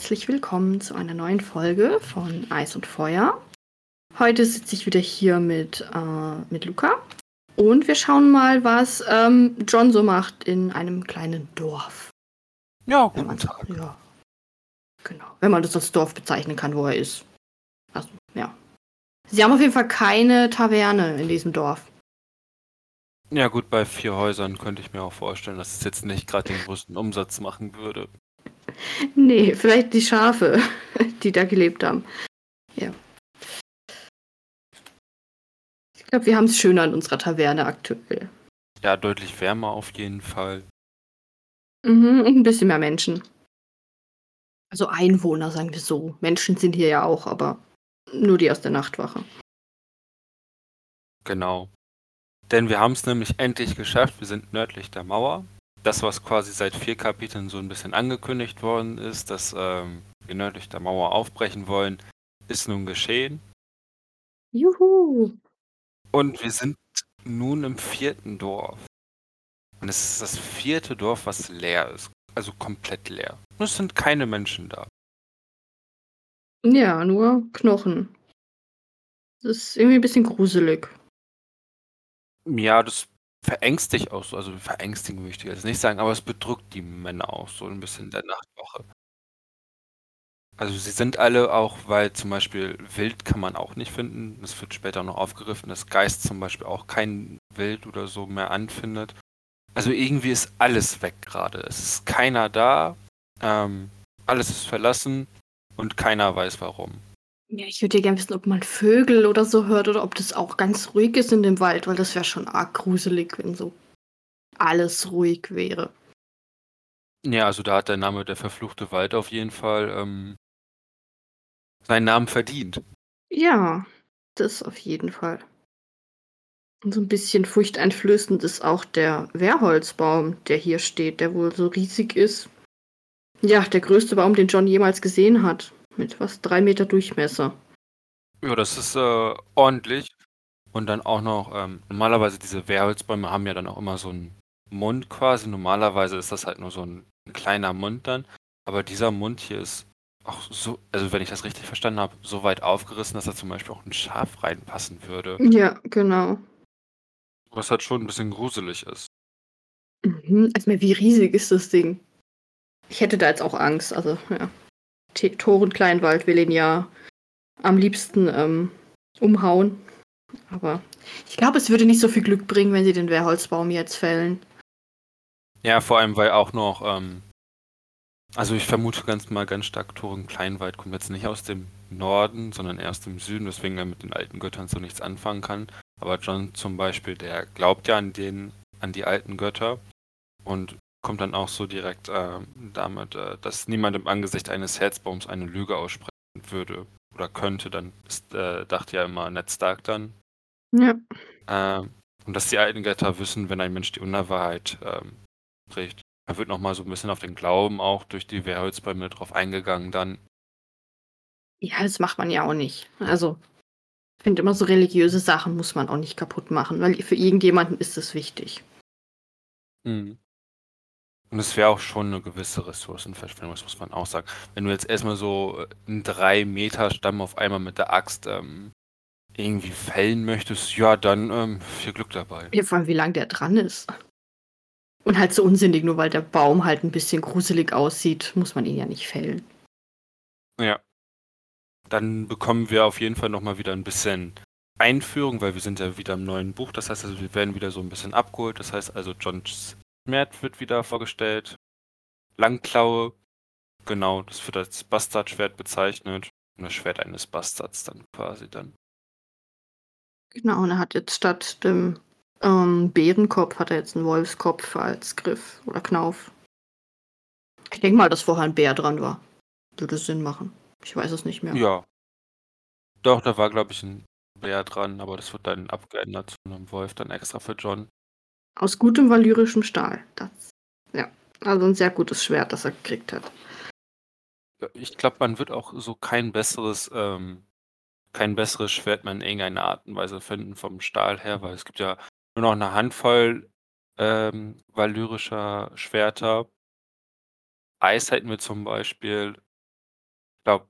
Herzlich willkommen zu einer neuen Folge von Eis und Feuer. Heute sitze ich wieder hier mit, äh, mit Luca und wir schauen mal, was ähm, John so macht in einem kleinen Dorf. Ja, Wenn guten man, Tag. ja, genau. Wenn man das als Dorf bezeichnen kann, wo er ist. Also, ja. Sie haben auf jeden Fall keine Taverne in diesem Dorf. Ja gut, bei vier Häusern könnte ich mir auch vorstellen, dass es jetzt nicht gerade den größten Umsatz machen würde. Nee, vielleicht die Schafe, die da gelebt haben. Ja. Ich glaube, wir haben es schöner in unserer Taverne aktuell. Ja, deutlich wärmer auf jeden Fall. Mhm, und ein bisschen mehr Menschen. Also Einwohner, sagen wir so. Menschen sind hier ja auch, aber nur die aus der Nachtwache. Genau. Denn wir haben es nämlich endlich geschafft. Wir sind nördlich der Mauer. Das, was quasi seit vier Kapiteln so ein bisschen angekündigt worden ist, dass ähm, wir nördlich der Mauer aufbrechen wollen, ist nun geschehen. Juhu! Und wir sind nun im vierten Dorf. Und es ist das vierte Dorf, was leer ist. Also komplett leer. Und es sind keine Menschen da. Ja, nur Knochen. Das ist irgendwie ein bisschen gruselig. Ja, das verängstigt auch so. Also verängstigen möchte ich jetzt nicht sagen, aber es bedrückt die Männer auch so ein bisschen in der Nachtwache. Also sie sind alle auch, weil zum Beispiel Wild kann man auch nicht finden. Das wird später noch aufgegriffen, dass Geist zum Beispiel auch kein Wild oder so mehr anfindet. Also irgendwie ist alles weg gerade. Es ist keiner da, ähm, alles ist verlassen und keiner weiß warum. Ja, ich würde ja gerne wissen, ob man Vögel oder so hört oder ob das auch ganz ruhig ist in dem Wald, weil das wäre schon arg gruselig, wenn so alles ruhig wäre. Ja, also da hat der Name der verfluchte Wald auf jeden Fall ähm, seinen Namen verdient. Ja, das auf jeden Fall. Und so ein bisschen furchteinflößend ist auch der Wehrholzbaum, der hier steht, der wohl so riesig ist. Ja, der größte Baum, den John jemals gesehen hat. Mit fast drei Meter Durchmesser. Ja, das ist äh, ordentlich. Und dann auch noch, ähm, normalerweise diese Wehrholzbäume haben ja dann auch immer so einen Mund quasi. Normalerweise ist das halt nur so ein kleiner Mund dann. Aber dieser Mund hier ist auch so, also wenn ich das richtig verstanden habe, so weit aufgerissen, dass da zum Beispiel auch ein Schaf reinpassen würde. Ja, genau. Was halt schon ein bisschen gruselig ist. Mhm. Also, wie riesig ist das Ding? Ich hätte da jetzt auch Angst. Also, ja. Toren Kleinwald will ihn ja am liebsten ähm, umhauen. Aber ich glaube, es würde nicht so viel Glück bringen, wenn sie den Wehrholzbaum jetzt fällen. Ja, vor allem, weil auch noch, ähm, also ich vermute ganz mal ganz stark, Thorin Kleinwald kommt jetzt nicht aus dem Norden, sondern aus dem Süden, weswegen er mit den alten Göttern so nichts anfangen kann. Aber John zum Beispiel, der glaubt ja an den, an die alten Götter und kommt dann auch so direkt äh, damit, äh, dass niemand im Angesicht eines Herzbaums eine Lüge aussprechen würde oder könnte. Dann ist, äh, dachte ja immer Ned Stark dann. Ja. Ähm, und dass die alten Götter wissen, wenn ein Mensch die Unwahrheit ähm, spricht. Da wird nochmal so ein bisschen auf den Glauben auch durch die Wehrholzbäume drauf eingegangen dann. Ja, das macht man ja auch nicht. Also, ich finde immer so religiöse Sachen muss man auch nicht kaputt machen, weil für irgendjemanden ist es wichtig. Mhm. Und es wäre auch schon eine gewisse Ressourcenverschwendung, das muss man auch sagen. Wenn du jetzt erstmal so äh, einen 3 Meter Stamm auf einmal mit der Axt ähm, irgendwie fällen möchtest, ja, dann ähm, viel Glück dabei. Ja, vor allem, wie lang der dran ist. Und halt so unsinnig, nur weil der Baum halt ein bisschen gruselig aussieht, muss man ihn ja nicht fällen. Ja. Dann bekommen wir auf jeden Fall nochmal wieder ein bisschen Einführung, weil wir sind ja wieder im neuen Buch. Das heißt also, wir werden wieder so ein bisschen abgeholt. Das heißt also, Johns Schwert wird wieder vorgestellt. Langklaue. Genau, das wird als Bastardschwert bezeichnet. Und das Schwert eines Bastards dann quasi dann. Genau, und er hat jetzt statt dem ähm, Bärenkopf hat er jetzt einen Wolfskopf als Griff oder Knauf. Ich denke mal, dass vorher ein Bär dran war. Würde Sinn machen. Ich weiß es nicht mehr. Ja. Doch, da war, glaube ich, ein Bär dran, aber das wird dann abgeändert zu einem Wolf, dann extra für John. Aus gutem valyrischem Stahl. Das, ja, also ein sehr gutes Schwert, das er gekriegt hat. Ich glaube, man wird auch so kein besseres, ähm, kein besseres Schwert mehr in irgendeiner Art und Weise finden vom Stahl her, weil es gibt ja nur noch eine Handvoll ähm, valyrischer Schwerter. Eis hätten wir zum Beispiel ich glaube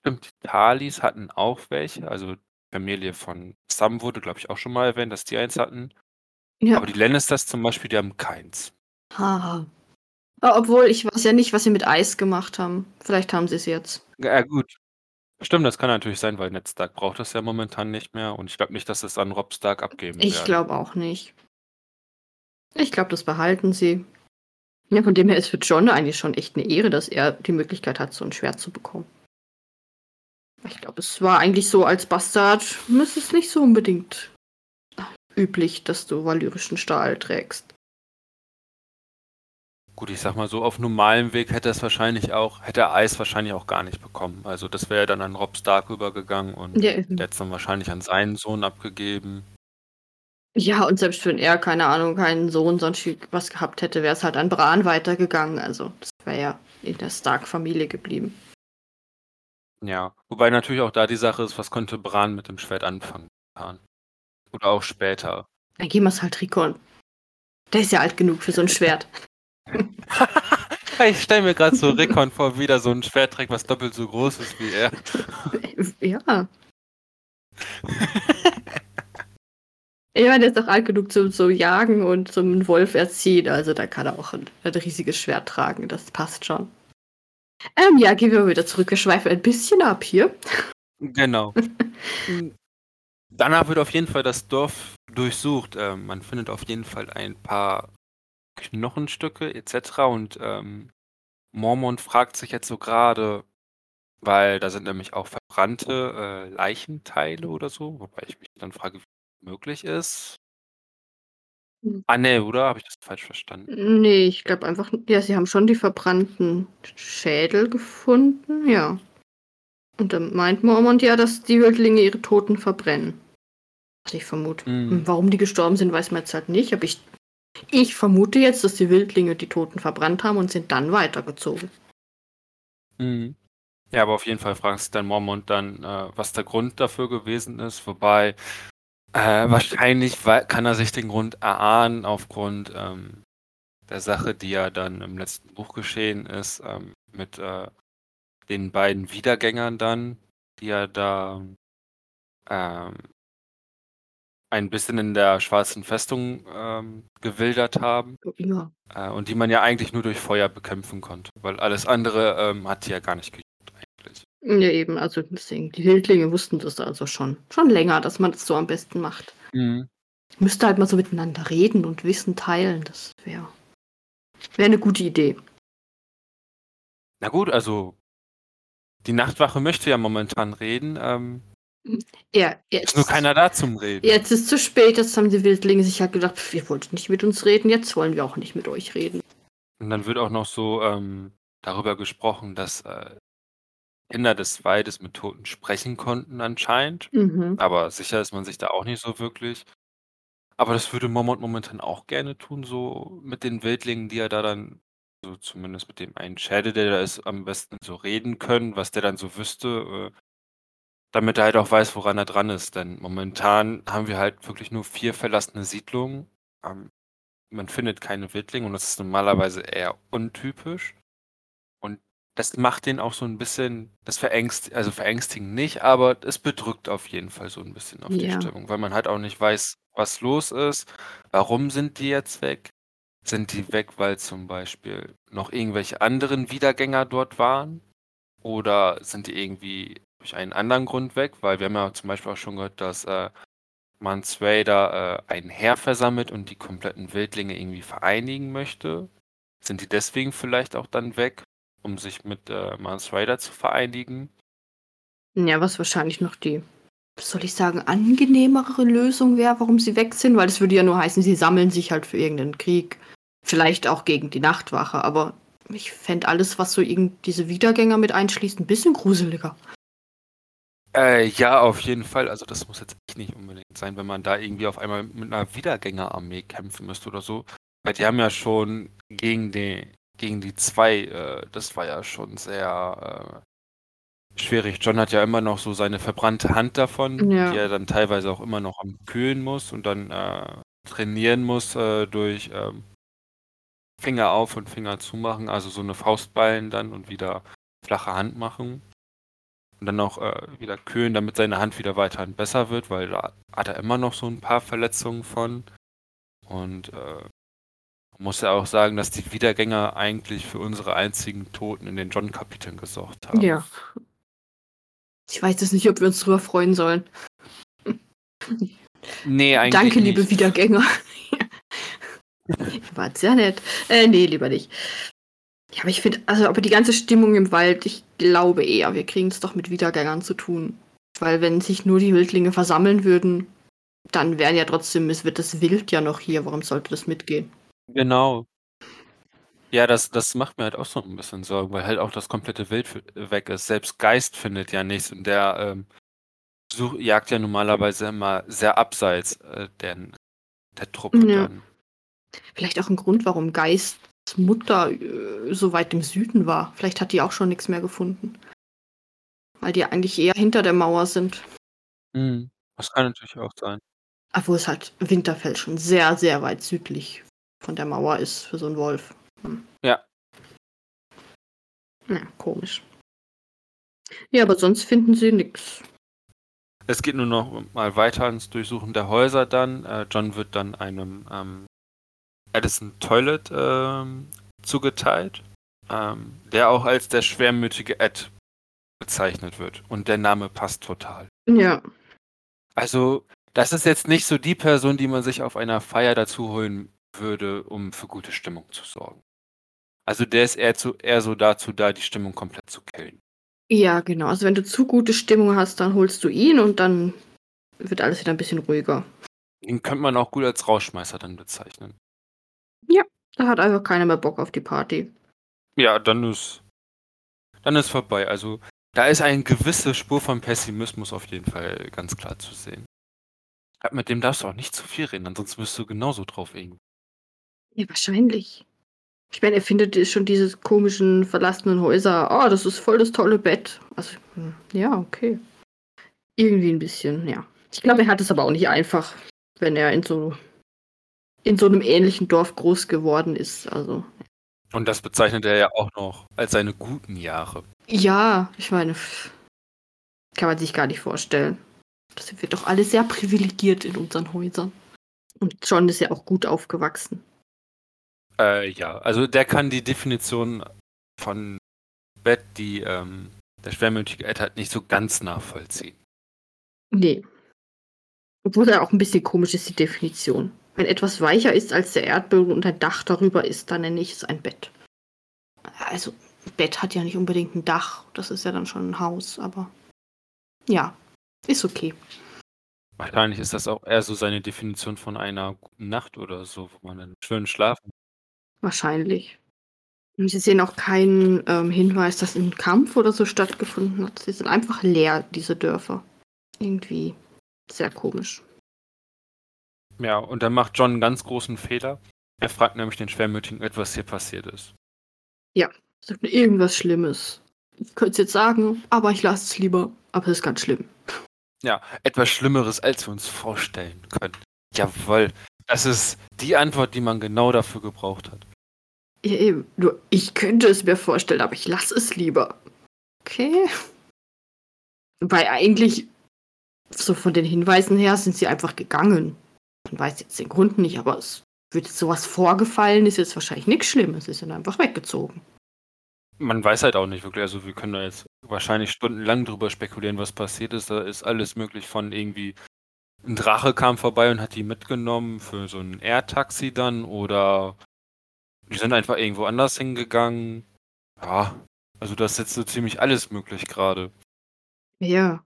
stimmt, die Thalis hatten auch welche, also Familie von Sam wurde, glaube ich, auch schon mal erwähnt, dass die eins hatten. Ja. Aber die Lannisters zum Beispiel, die haben keins. Haha. Obwohl, ich weiß ja nicht, was sie mit Eis gemacht haben. Vielleicht haben sie es jetzt. Ja, gut. Stimmt, das kann natürlich sein, weil Ned Stark braucht das ja momentan nicht mehr und ich glaube nicht, dass es an Robb Stark abgeben Ich werden. glaube auch nicht. Ich glaube, das behalten sie. Ja, von dem her ist für John eigentlich schon echt eine Ehre, dass er die Möglichkeit hat, so ein Schwert zu bekommen. Ich glaube, es war eigentlich so als Bastard, ist es nicht so unbedingt üblich, dass du valyrischen Stahl trägst. Gut, ich sag mal so, auf normalem Weg hätte er es wahrscheinlich auch, hätte er Eis wahrscheinlich auch gar nicht bekommen. Also das wäre dann an Robb Stark übergegangen und Ja, der hätte es dann wahrscheinlich an seinen Sohn abgegeben. Ja, und selbst wenn er, keine Ahnung, keinen Sohn sonst was gehabt hätte, wäre es halt an Bran weitergegangen. Also, das wäre ja in der Stark-Familie geblieben. Ja, wobei natürlich auch da die Sache ist, was konnte Bran mit dem Schwert anfangen? Oder auch später. Dann gehen wir es halt Rickon. Der ist ja alt genug für so ein Schwert. ich stelle mir gerade so Rickon vor, wieder so ein Schwert trägt, was doppelt so groß ist wie er. Ja. Ich meine, der ist doch alt genug zum, zum Jagen und zum Wolf erziehen. Also da kann er auch ein, ein riesiges Schwert tragen. Das passt schon. Ähm, ja, gehen wir mal wieder zurück. Wir schweifen ein bisschen ab hier. Genau. Danach wird auf jeden Fall das Dorf durchsucht. Ähm, man findet auf jeden Fall ein paar Knochenstücke etc. Und ähm, Mormont fragt sich jetzt so gerade, weil da sind nämlich auch verbrannte äh, Leichenteile oder so, wobei ich mich dann frage, wie möglich ist. Hm. Ah, ne, oder? Habe ich das falsch verstanden? Nee, ich glaube einfach, ja, sie haben schon die verbrannten Schädel gefunden, ja. Und dann meint Mormont ja, dass die Wildlinge ihre Toten verbrennen. Was ich vermute. Mhm. Warum die gestorben sind, weiß man jetzt halt nicht, aber ich, ich vermute jetzt, dass die Wildlinge die Toten verbrannt haben und sind dann weitergezogen. Mhm. Ja, aber auf jeden Fall fragt sich dann Mormont dann, äh, was der Grund dafür gewesen ist, wobei äh, wahrscheinlich kann er sich den Grund erahnen aufgrund ähm, der Sache, die ja dann im letzten Buch geschehen ist, ähm, mit äh, den beiden Wiedergängern dann, die ja da ähm, ein bisschen in der schwarzen Festung ähm, gewildert haben. Ja. Äh, und die man ja eigentlich nur durch Feuer bekämpfen konnte, weil alles andere ähm, hat die ja gar nicht gejuckt eigentlich. Ja, eben, also deswegen, die Wildlinge wussten das also schon. Schon länger, dass man das so am besten macht. Mhm. Müsste halt mal so miteinander reden und Wissen teilen. Das wäre wär eine gute Idee. Na gut, also die Nachtwache möchte ja momentan reden. Ähm, Ja, ist jetzt, nur keiner da zum Reden. jetzt ist zu spät. Jetzt haben die Wildlinge sich halt gedacht, pf, ihr wolltet nicht mit uns reden, jetzt wollen wir auch nicht mit euch reden. Und dann wird auch noch so ähm, darüber gesprochen, dass äh, Kinder des Waldes mit Toten sprechen konnten anscheinend. Mhm. Aber sicher ist man sich da auch nicht so wirklich. Aber das würde Mormont momentan auch gerne tun, so mit den Wildlingen, die er da dann, so zumindest mit dem einen Schädel, der da ist, am besten so reden können, was der dann so wüsste, äh, damit er halt auch weiß, woran er dran ist. Denn momentan haben wir halt wirklich nur vier verlassene Siedlungen. Ähm, man findet keine Wildlinge und das ist normalerweise eher untypisch. Und das macht den auch so ein bisschen, das verängstigt, also verängstigend nicht, aber es bedrückt auf jeden Fall so ein bisschen auf die Ja. Stimmung, weil man halt auch nicht weiß, was los ist. Warum sind die jetzt weg? Sind die weg, weil zum Beispiel noch irgendwelche anderen Wiedergänger dort waren? Oder sind die irgendwie durch einen anderen Grund weg? Weil wir haben ja zum Beispiel auch schon gehört, dass äh, Mans Raider äh, ein Heer versammelt und die kompletten Wildlinge irgendwie vereinigen möchte. Sind die deswegen vielleicht auch dann weg, um sich mit äh, Mans Raider zu vereinigen? Ja, was wahrscheinlich noch die, soll ich sagen, angenehmere Lösung wäre, warum sie weg sind, weil das würde ja nur heißen, sie sammeln sich halt für irgendeinen Krieg. Vielleicht auch gegen die Nachtwache, aber ich fände alles, was so irgend diese Wiedergänger mit einschließt, ein bisschen gruseliger. Äh, ja, auf jeden Fall. Also das muss jetzt echt nicht unbedingt sein, wenn man da irgendwie auf einmal mit einer Wiedergängerarmee kämpfen müsste oder so. Weil die haben ja schon gegen die, gegen die zwei, äh, das war ja schon sehr äh, schwierig. John hat ja immer noch so seine verbrannte Hand davon, Ja. die er dann teilweise auch immer noch am Kühlen muss und dann äh, trainieren muss äh, durch ähm, Finger auf und Finger zumachen, also so eine Faustballen dann und wieder flache Hand machen. Und dann auch äh, wieder kühlen, damit seine Hand wieder weiterhin besser wird, weil da hat er immer noch so ein paar Verletzungen von. Und äh, muss ja auch sagen, dass die Wiedergänger eigentlich für unsere einzigen Toten in den John-Kapiteln gesorgt haben. Ja. Ich weiß jetzt nicht, ob wir uns drüber freuen sollen. Nee, eigentlich Danke, nicht. liebe Wiedergänger. War sehr nett. Äh, nee, lieber nicht. Ja, aber ich finde, also, aber die ganze Stimmung im Wald, ich glaube eher, wir kriegen es doch mit Wiedergängern zu tun. Weil wenn sich nur die Wildlinge versammeln würden, dann wären ja trotzdem, es wird das Wild ja noch hier. Warum sollte das mitgehen? Genau. Ja, das, das macht mir halt auch so ein bisschen Sorgen, weil halt auch das komplette Wild weg ist. Selbst Geist findet ja nichts und der ähm, such, jagt ja normalerweise immer sehr abseits äh, der, der Truppe Ja. dann. Vielleicht auch ein Grund, warum Geists Mutter äh, so weit im Süden war. Vielleicht hat die auch schon nichts mehr gefunden. Weil die eigentlich eher hinter der Mauer sind. Mhm. Das kann natürlich auch sein. Obwohl es halt Winterfell schon sehr, sehr weit südlich von der Mauer ist für so einen Wolf. Hm. Ja. Ja, komisch. Ja, aber sonst finden sie nichts. Es geht nur noch mal weiter ins Durchsuchen der Häuser dann. Äh, John wird dann einem ähm, Addison Toilet ähm, zugeteilt, ähm, der auch als der schwermütige Ed bezeichnet wird. Und der Name passt total. Ja, Also, das ist jetzt nicht so die Person, die man sich auf einer Feier dazu holen würde, um für gute Stimmung zu sorgen. Also der ist eher, zu, eher so dazu da, die Stimmung komplett zu killen. ja, genau. Also wenn du zu gute Stimmung hast, dann holst du ihn und dann wird alles wieder ein bisschen ruhiger. Den könnte man auch gut als Rauschmeißer dann bezeichnen. Da hat einfach keiner mehr Bock auf die Party. Ja, dann ist, dann ist vorbei. Also da ist eine gewisse Spur von Pessimismus auf jeden Fall ganz klar zu sehen. Mit dem darfst du auch nicht zu viel reden, ansonsten bist du genauso drauf irgendwie. Ja, wahrscheinlich. Ich meine, er findet schon diese komischen verlassenen Häuser. Oh, das ist voll das tolle Bett. Also, hm, ja, okay. Irgendwie ein bisschen, ja. Ich glaube, er hat es aber auch nicht einfach, wenn er in so in so einem ähnlichen Dorf groß geworden ist. Also, Und das bezeichnet er ja auch noch als seine guten Jahre. ja, ich meine, kann man sich gar nicht vorstellen. Das sind wir doch alle sehr privilegiert in unseren Häusern. Und John ist ja auch gut aufgewachsen. Äh, ja, also der kann die Definition von Bett, die ähm, der schwermütige Ed hat, nicht so ganz nachvollziehen. Nee. Obwohl er auch ein bisschen komisch ist, die Definition. Wenn etwas weicher ist als der Erdboden und ein Dach darüber ist, dann nenne ich es ein Bett. Also, ein Bett hat ja nicht unbedingt ein Dach. Das ist ja dann schon ein Haus, aber ja, ist okay. Wahrscheinlich ist das auch eher so seine Definition von einer guten Nacht oder so, wo man dann schön schlafen. Wahrscheinlich. Und sie sehen auch keinen ähm, Hinweis, dass ein Kampf oder so stattgefunden hat. Sie sind einfach leer, diese Dörfer. Irgendwie sehr komisch. Ja, und dann macht John einen ganz großen Fehler. Er fragt nämlich den Schwermütigen, was hier passiert ist. Sagt mir irgendwas Schlimmes. Ich könnte es jetzt sagen, aber ich lasse es lieber. Aber es ist ganz schlimm. Ja, etwas Schlimmeres, als wir uns vorstellen können. Jawohl. Das ist die Antwort, die man genau dafür gebraucht hat. Ja, eben. Nur, ich könnte es mir vorstellen, aber ich lasse es lieber. Okay. Weil eigentlich, so von den Hinweisen her, sind sie einfach gegangen. Man weiß jetzt den Grund nicht, aber es wird jetzt sowas vorgefallen, ist jetzt wahrscheinlich nichts Schlimmes. Sie sind einfach weggezogen. Man weiß halt auch nicht wirklich, also wir können da jetzt wahrscheinlich stundenlang drüber spekulieren, was passiert ist. Da ist alles möglich von irgendwie ein Drache kam vorbei und hat die mitgenommen für so ein Air-Taxi dann oder die sind einfach irgendwo anders hingegangen. Ja, also das ist jetzt so ziemlich alles möglich gerade. Ja.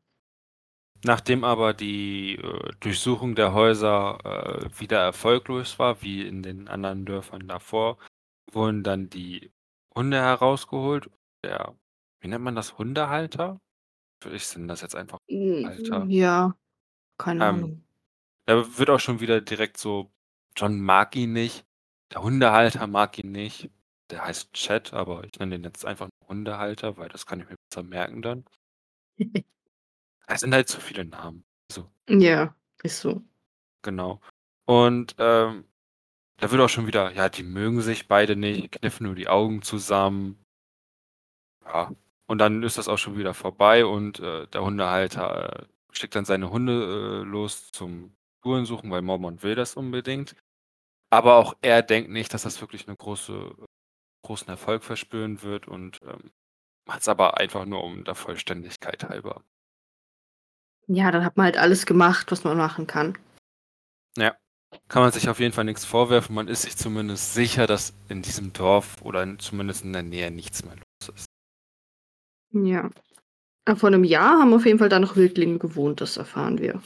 Nachdem aber die äh, Durchsuchung der Häuser äh, wieder erfolglos war, wie in den anderen Dörfern davor, wurden dann die Hunde herausgeholt. Der, wie nennt man das, Hundehalter? Ich sind das jetzt einfach. Alter. Ja. Keine Ähm, Ahnung. Da wird auch schon wieder direkt so, John mag ihn nicht, der Hundehalter mag ihn nicht. Der heißt Chad, aber ich nenne den jetzt einfach nur Hundehalter, weil das kann ich mir besser merken dann. Es sind halt zu viele Namen. Ja, ist so. Genau. Und ähm, da wird auch schon wieder, ja, die mögen sich beide nicht, kniffen nur die Augen zusammen. Ja, und dann ist das auch schon wieder vorbei und äh, der Hundehalter äh, schickt dann seine Hunde äh, los zum Spurensuchen, weil Mormont will das unbedingt. Aber auch er denkt nicht, dass das wirklich einen große, großen Erfolg verspüren wird und ähm, macht es aber einfach nur um der Vollständigkeit halber. Ja, dann hat man halt alles gemacht, was man machen kann. Ja, kann man sich auf jeden Fall nichts vorwerfen. Man ist sich zumindest sicher, dass in diesem Dorf oder in, zumindest in der Nähe nichts mehr los ist. Ja. Aber vor einem Jahr haben auf jeden Fall da noch Wildlinge gewohnt, das erfahren wir.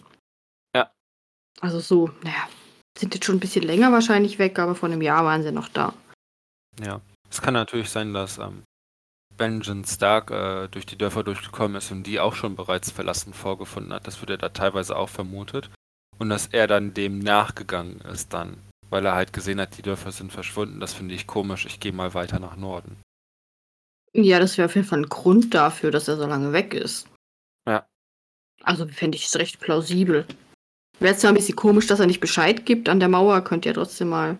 Ja. Also so, naja, sind jetzt schon ein bisschen länger wahrscheinlich weg, aber vor einem Jahr waren sie noch da. Ja. Es kann natürlich sein, dass ähm, Benjamin Stark äh, durch die Dörfer durchgekommen ist und die auch schon bereits verlassen vorgefunden hat. Das wird er da teilweise auch vermutet. Und dass er dann dem nachgegangen ist dann, weil er halt gesehen hat, die Dörfer sind verschwunden. Das finde ich komisch. Ich gehe mal weiter nach Norden. Ja, das wäre auf jeden Fall ein Grund dafür, dass er so lange weg ist. Ja. Also fände ich es recht plausibel. Wäre zwar ein bisschen komisch, dass er nicht Bescheid gibt an der Mauer, könnt ihr trotzdem mal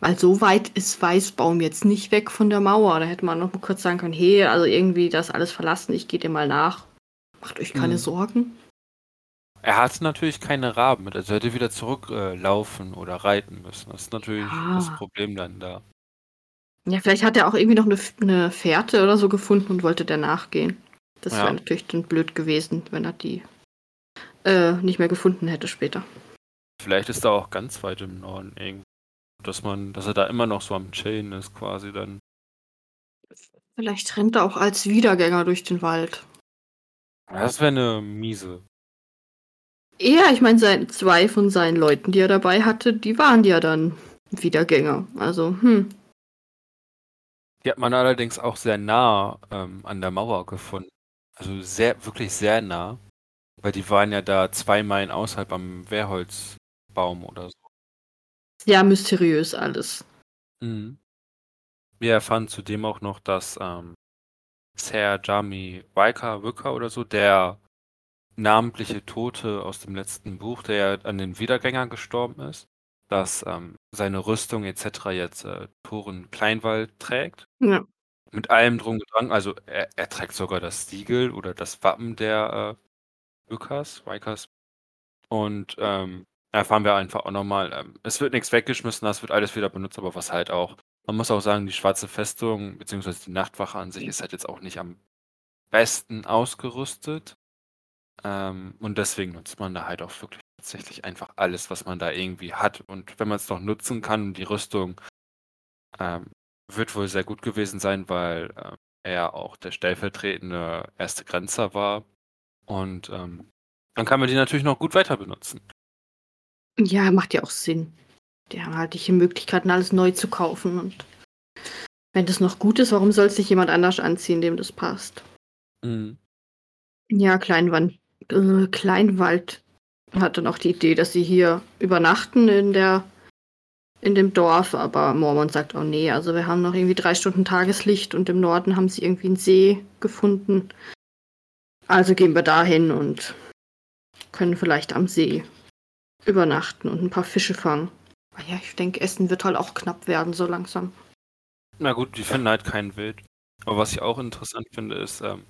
weil so weit ist Weißbaum jetzt nicht weg von der Mauer. Da hätte man noch mal kurz sagen können, hey, also irgendwie das alles verlassen, ich gehe dir mal nach. Macht euch keine hm. Sorgen. Er hat natürlich keine Raben mit, also hätte wieder zurücklaufen äh, oder reiten müssen. Das ist natürlich ah. das Problem dann da. Ja, vielleicht hat er auch irgendwie noch eine, eine Fährte oder so gefunden und wollte der nachgehen. Das ja. wäre natürlich dann blöd gewesen, wenn er die äh, nicht mehr gefunden hätte später. Vielleicht ist er auch ganz weit im Norden irgendwie. Dass man, dass er da immer noch so am Chillen ist, quasi dann. Vielleicht rennt er auch als Wiedergänger durch den Wald. Das wäre eine miese. Ja, ich meine, zwei von seinen Leuten, die er dabei hatte, die waren ja dann Wiedergänger. Also, hm. Die hat man allerdings auch sehr nah ähm, an der Mauer gefunden. Also sehr, wirklich sehr nah. Weil die waren ja da zwei Meilen außerhalb am Wehrholzbaum oder so. Sehr mysteriös alles. Mhm. Wir erfahren zudem auch noch, dass ähm, Sir Jami Waika Wicker oder so, der namentliche Tote aus dem letzten Buch, der an den Wiedergängern gestorben ist, dass ähm, seine Rüstung etc. jetzt äh, Toren Kleinwald trägt. Ja. Mit allem drum und dran. Also er, er, trägt sogar das Siegel oder das Wappen der äh, Wickers, Wikers. Und ähm, erfahren wir einfach auch nochmal, ähm, es wird nichts weggeschmissen, das wird alles wieder benutzt, aber was halt auch, man muss auch sagen, die Schwarze Festung, beziehungsweise die Nachtwache an sich ist halt jetzt auch nicht am besten ausgerüstet. Ähm, und deswegen nutzt man da halt auch wirklich tatsächlich einfach alles, was man da irgendwie hat. Und wenn man es noch nutzen kann, die Rüstung ähm, wird wohl sehr gut gewesen sein, weil äh, er auch der stellvertretende erste Grenzer war. Und ähm, dann kann man die natürlich noch gut weiter benutzen. Ja, macht ja auch Sinn. Die haben halt die Möglichkeiten, alles neu zu kaufen. Und wenn das noch gut ist, warum soll es sich jemand anders anziehen, dem das passt? Mhm. Ja, Kleinwand, äh, Kleinwald hatte noch die Idee, dass sie hier übernachten in der in dem Dorf, aber Mormon sagt, oh nee, also wir haben noch irgendwie drei Stunden Tageslicht und im Norden haben sie irgendwie einen See gefunden. Also gehen wir dahin und können vielleicht am See übernachten und ein paar Fische fangen. Aber ah ja, ich denke, Essen wird halt auch knapp werden, so langsam. Na gut, die finden halt kein Wild. Aber was ich auch interessant finde, ist, ähm,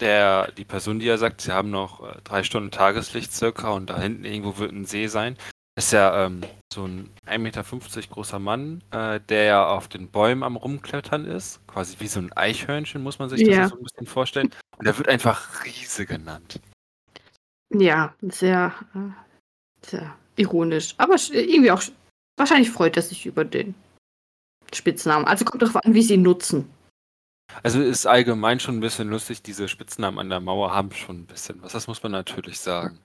der, die Person, die ja sagt, sie haben noch äh, drei Stunden Tageslicht circa und da hinten irgendwo wird ein See sein, ist ja ähm, so ein 1,50 Meter großer Mann, äh, der ja auf den Bäumen am Rumklettern ist. Quasi wie so ein Eichhörnchen, muss man sich das ja. so ein bisschen vorstellen. Und der wird einfach Riese genannt. Ja, sehr, äh, Tja, ironisch. Aber irgendwie auch. Wahrscheinlich freut er sich über den Spitznamen. Also kommt darauf an, wie sie ihn nutzen. Also ist allgemein schon ein bisschen lustig, diese Spitznamen an der Mauer haben schon ein bisschen was. Das muss man natürlich sagen.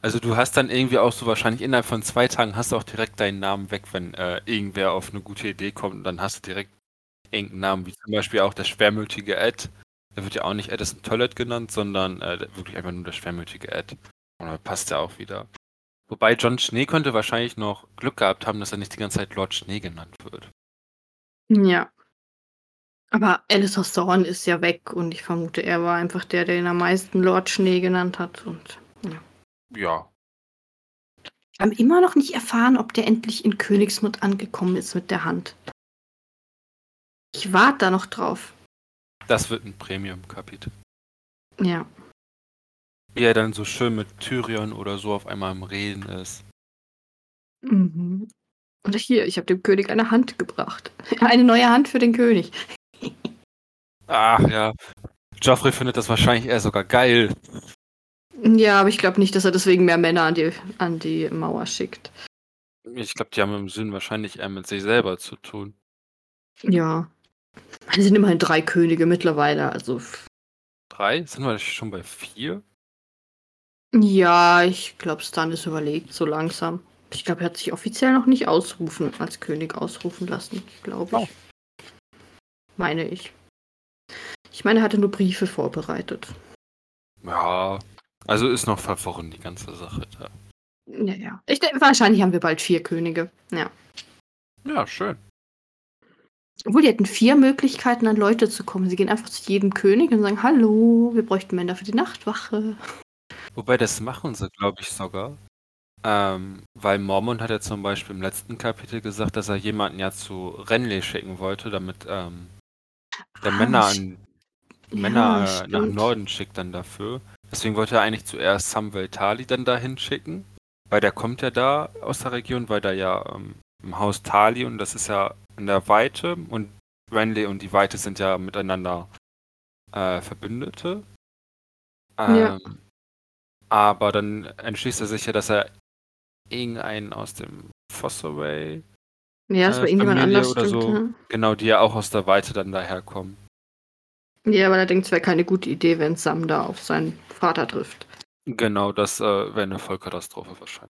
Also du hast dann irgendwie auch so wahrscheinlich innerhalb von zwei Tagen hast du auch direkt deinen Namen weg, wenn äh, irgendwer auf eine gute Idee kommt und dann hast du direkt irgendeinen Namen, wie zum Beispiel auch der schwermütige Ed. Der wird ja auch nicht Edison Toilet genannt, sondern äh, wirklich einfach nur der schwermütige Ed. Und da passt ja auch wieder. Wobei John Schnee könnte wahrscheinlich noch Glück gehabt haben, dass er nicht die ganze Zeit Lord Schnee genannt wird. Ja. Aber Alistair Thorne ist ja weg und ich vermute, er war einfach der, der ihn am meisten Lord Schnee genannt hat. Und ja. Ja. Wir haben immer noch nicht erfahren, ob der endlich in Königsmund angekommen ist mit der Hand. Ich warte da noch drauf. Das wird ein Premium-Kapitel. Ja. Wie er dann so schön mit Tyrion oder so auf einmal am Reden ist. Mhm. Und hier, ich habe dem König eine Hand gebracht. Eine neue Hand für den König. Ach ja. Joffrey findet das wahrscheinlich eher sogar geil. Ja, aber ich glaube nicht, dass er deswegen mehr Männer an die, an die Mauer schickt. Ich glaube, die haben im Sinn wahrscheinlich eher mit sich selber zu tun. Ja. Es sind immerhin drei Könige mittlerweile, also. Drei? Sind wir schon bei vier? Ja, ich glaube, Stan ist überlegt, so langsam. Ich glaube, er hat sich offiziell noch nicht ausrufen, als König ausrufen lassen, glaube ich. Oh. Meine ich. Ich meine, er hatte nur Briefe vorbereitet. Ja, also ist noch verworren die ganze Sache da. Ja, ja. Ich denke, wahrscheinlich haben wir bald vier Könige. Ja. Ja, schön. Obwohl, die hätten vier Möglichkeiten, an Leute zu kommen. Sie gehen einfach zu jedem König und sagen, hallo, wir bräuchten Männer für die Nachtwache. Wobei, das machen sie, glaube ich, sogar. Ähm, weil Mormon hat ja zum Beispiel im letzten Kapitel gesagt, dass er jemanden ja zu Renly schicken wollte, damit ähm, der Ah, Männer, an, Männer Ja, äh, nach. Norden schickt dann dafür. Deswegen wollte er eigentlich zuerst Samuel Tali dann dahin schicken, weil der kommt ja da aus der Region, weil der ja ähm, im Haus Tali und das ist ja in der Weite und Renly und die Weite sind ja miteinander äh, Verbündete. Ähm, Ja. Aber dann entschließt er sich ja, dass er irgendeinen aus dem Fossaway, Ja, das äh, war irgendjemand anders, oder stimmt. so. genau, die ja auch aus der Weite dann daherkommen. Ja. ja, weil er denkt, es wäre keine gute Idee, wenn Sam da auf seinen Vater trifft. Genau, das äh, wäre eine Vollkatastrophe wahrscheinlich.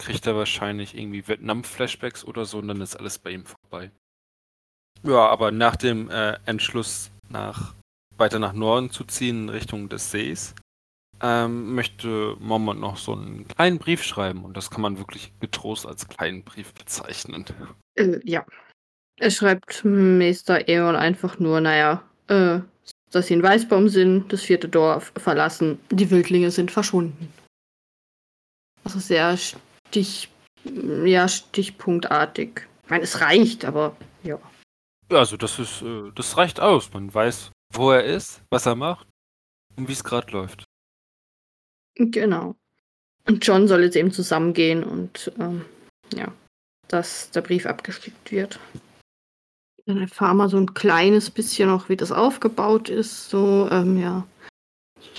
Kriegt er wahrscheinlich irgendwie Vietnam-Flashbacks oder so und dann ist alles bei ihm vorbei. Ja, aber nach dem äh, Entschluss, nach, weiter nach Norden zu ziehen, in Richtung des Sees, ähm, möchte Mormont noch so einen kleinen Brief schreiben und das kann man wirklich getrost als kleinen Brief bezeichnen. Äh, ja. Er schreibt Meister Eon einfach nur, naja, äh, dass sie in Weißbaum sind, das vierte Dorf verlassen, die Wildlinge sind verschwunden. Also sehr stich, ja, stichpunktartig. Ich meine, es reicht, aber ja. Ja, also das ist, äh, das reicht aus. Man weiß, wo er ist, was er macht und wie es gerade läuft. Genau. Und John soll jetzt eben zusammengehen und ähm, ja, dass der Brief abgeschickt wird. Dann erfahren wir so ein kleines bisschen noch, wie das aufgebaut ist. So, ähm, ja.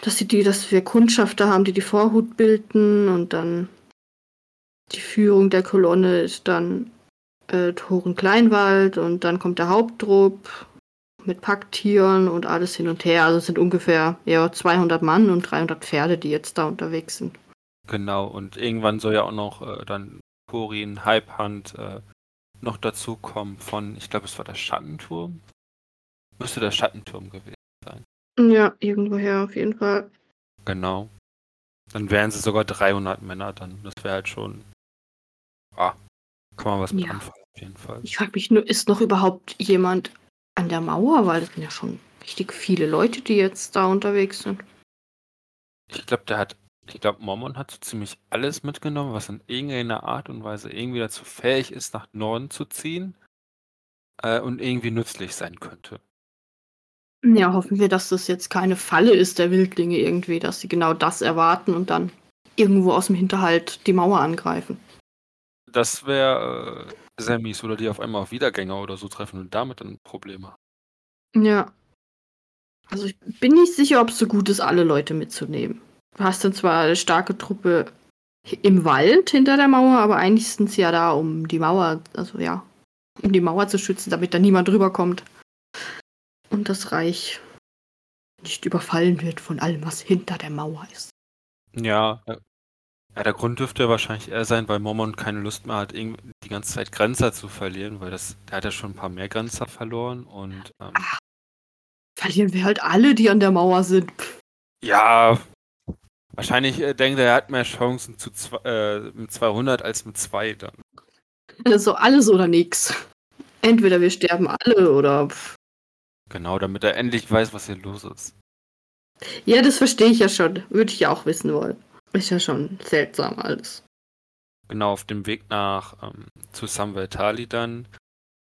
Dass sie die, dass wir Kundschafter haben, die die Vorhut bilden und dann die Führung der Kolonne ist dann äh, Toren Kleinwald und dann kommt der Haupttrupp mit Packtieren und alles hin und her. Also es sind ungefähr ja, 200 Mann und 300 Pferde, die jetzt da unterwegs sind. Genau, und irgendwann soll ja auch noch äh, dann Corin, Halbhand äh, noch dazu kommen von, ich glaube, es war der Schattenturm. Müsste der Schattenturm gewesen. Ja, irgendwoher auf jeden Fall. Genau. Dann wären sie sogar 300 Männer dann. Das wäre halt schon. Ah, kann man was mit Ja. anfangen, auf jeden Fall. Ich frage mich nur, ist noch überhaupt jemand an der Mauer? Weil das sind ja schon richtig viele Leute, die jetzt da unterwegs sind. Ich glaube, der hat. Ich glaube, Mormon hat so ziemlich alles mitgenommen, was in irgendeiner Art und Weise irgendwie dazu fähig ist, nach Norden zu ziehen äh, und irgendwie nützlich sein könnte. Ja, hoffen wir, dass das jetzt keine Falle ist der Wildlinge irgendwie, dass sie genau das erwarten und dann irgendwo aus dem Hinterhalt die Mauer angreifen. Das wäre äh, sehr mies. Oder die auf einmal auf Wiedergänger oder so treffen und damit dann Probleme haben. Ja. Also ich bin nicht sicher, ob es so gut ist, alle Leute mitzunehmen. Du hast dann zwar eine starke Truppe im Wald hinter der Mauer, aber eigentlich sind sie ja da, um die Mauer, also ja, um die Mauer zu schützen, damit da niemand drüber kommt. Und das Reich nicht überfallen wird von allem, was hinter der Mauer ist. Ja, ja, der Grund dürfte ja wahrscheinlich eher sein, weil Mormon keine Lust mehr hat, irgendwie die ganze Zeit Grenzer zu verlieren, weil das, der hat ja schon ein paar mehr Grenzer verloren und ähm, Verlieren wir halt alle, die an der Mauer sind. Ja, wahrscheinlich äh, denkt er, er hat mehr Chancen zu äh, mit 200 als mit zwei dann. Also alles oder nix. Entweder wir sterben alle oder. Genau, damit er endlich weiß, was hier los ist. Ja, das verstehe ich ja schon. Würde ich ja auch wissen wollen. Ist ja schon seltsam alles. genau auf dem Weg nach ähm, zu Samvetali dann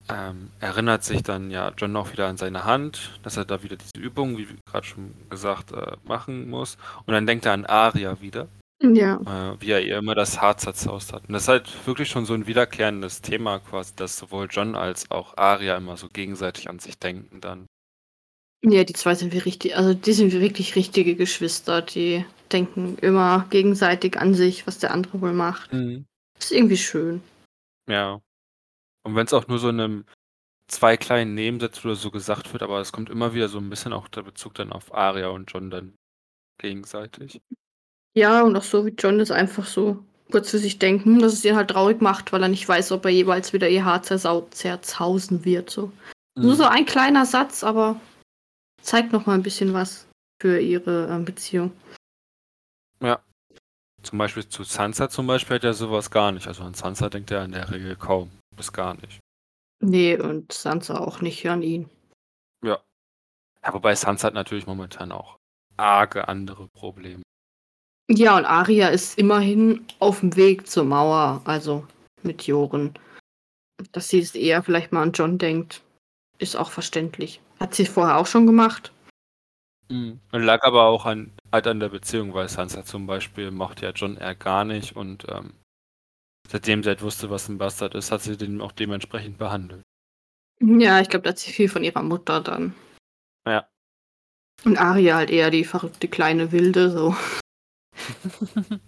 ähm, erinnert sich dann ja John auch wieder an seine Hand, dass er da wieder diese Übung, wie gerade schon gesagt, äh, machen muss. Und dann denkt er an Aria wieder. Ja. Äh, wie er ihr immer das Haar zerzaust hat. Und das ist halt wirklich schon so ein wiederkehrendes Thema quasi, dass sowohl John als auch Aria immer so gegenseitig an sich denken dann. Ja, die zwei sind wir richtig, also die sind wirklich richtige Geschwister, die denken immer gegenseitig an sich, was der andere wohl macht. Mhm. Ist irgendwie schön. Ja. Und wenn es auch nur so in einem zwei kleinen Nebensätzen oder so gesagt wird, aber es kommt immer wieder so ein bisschen auch der Bezug dann auf Aria und John dann gegenseitig. Ja, und auch so wie John ist einfach so kurz für sich denken, dass es ihn halt traurig macht, weil er nicht weiß, ob er jeweils wieder ihr Haar zerzausen wird. So. Mhm. Nur so ein kleiner Satz, aber zeigt noch mal ein bisschen was für ihre ähm, Beziehung. Ja. Zum Beispiel zu Sansa zum Beispiel hat er sowas gar nicht. Also an Sansa denkt er in der Regel kaum bis gar nicht. Nee, und Sansa auch nicht an ihn. Ja. Ja, wobei Sansa hat natürlich momentan auch arge andere Probleme. Ja, und Aria ist immerhin auf dem Weg zur Mauer, also mit Joren. Dass sie es eher vielleicht mal an John denkt, ist auch verständlich. Hat sie vorher auch schon gemacht. Mhm. Lag aber auch an, halt an der Beziehung, weil Sansa zum Beispiel mochte ja John eher gar nicht und ähm, seitdem sie halt wusste, was ein Bastard ist, hat sie den auch dementsprechend behandelt. Ja, ich glaube, da hat sie viel von ihrer Mutter dann. Ja. Und Aria halt eher die verrückte kleine Wilde, so.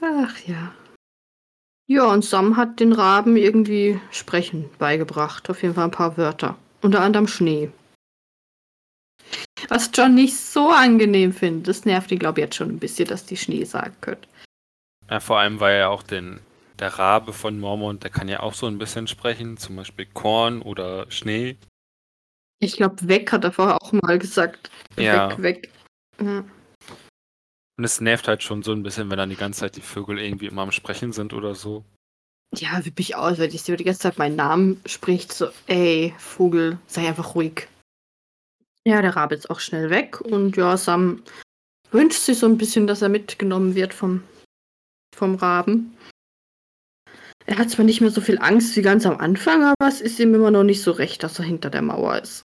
Ach ja. Ja, und Sam hat den Raben irgendwie Sprechen beigebracht. Auf jeden Fall ein paar Wörter. Unter anderem Schnee. Was John nicht so angenehm findet. Das nervt ihn, glaube ich, jetzt schon ein bisschen, dass die Schnee sagen können. Ja, vor allem, weil er auch den, der Rabe von Mormont, der kann ja auch so ein bisschen sprechen. Zum Beispiel Korn oder Schnee. Ich glaube, weg hat er vorher auch mal gesagt. Ja. Weg, weg. Ja. Und es nervt halt schon so ein bisschen, wenn dann die ganze Zeit die Vögel irgendwie immer am Sprechen sind oder so. Ja, wie mich aus, wenn ich die ganze Zeit meinen Namen spricht, so, ey, Vogel, sei einfach ruhig. Ja, der Rabe ist auch schnell weg und ja, Sam wünscht sich so ein bisschen, dass er mitgenommen wird vom, vom Raben. Er hat zwar nicht mehr so viel Angst wie ganz am Anfang, aber es ist ihm immer noch nicht so recht, dass er hinter der Mauer ist.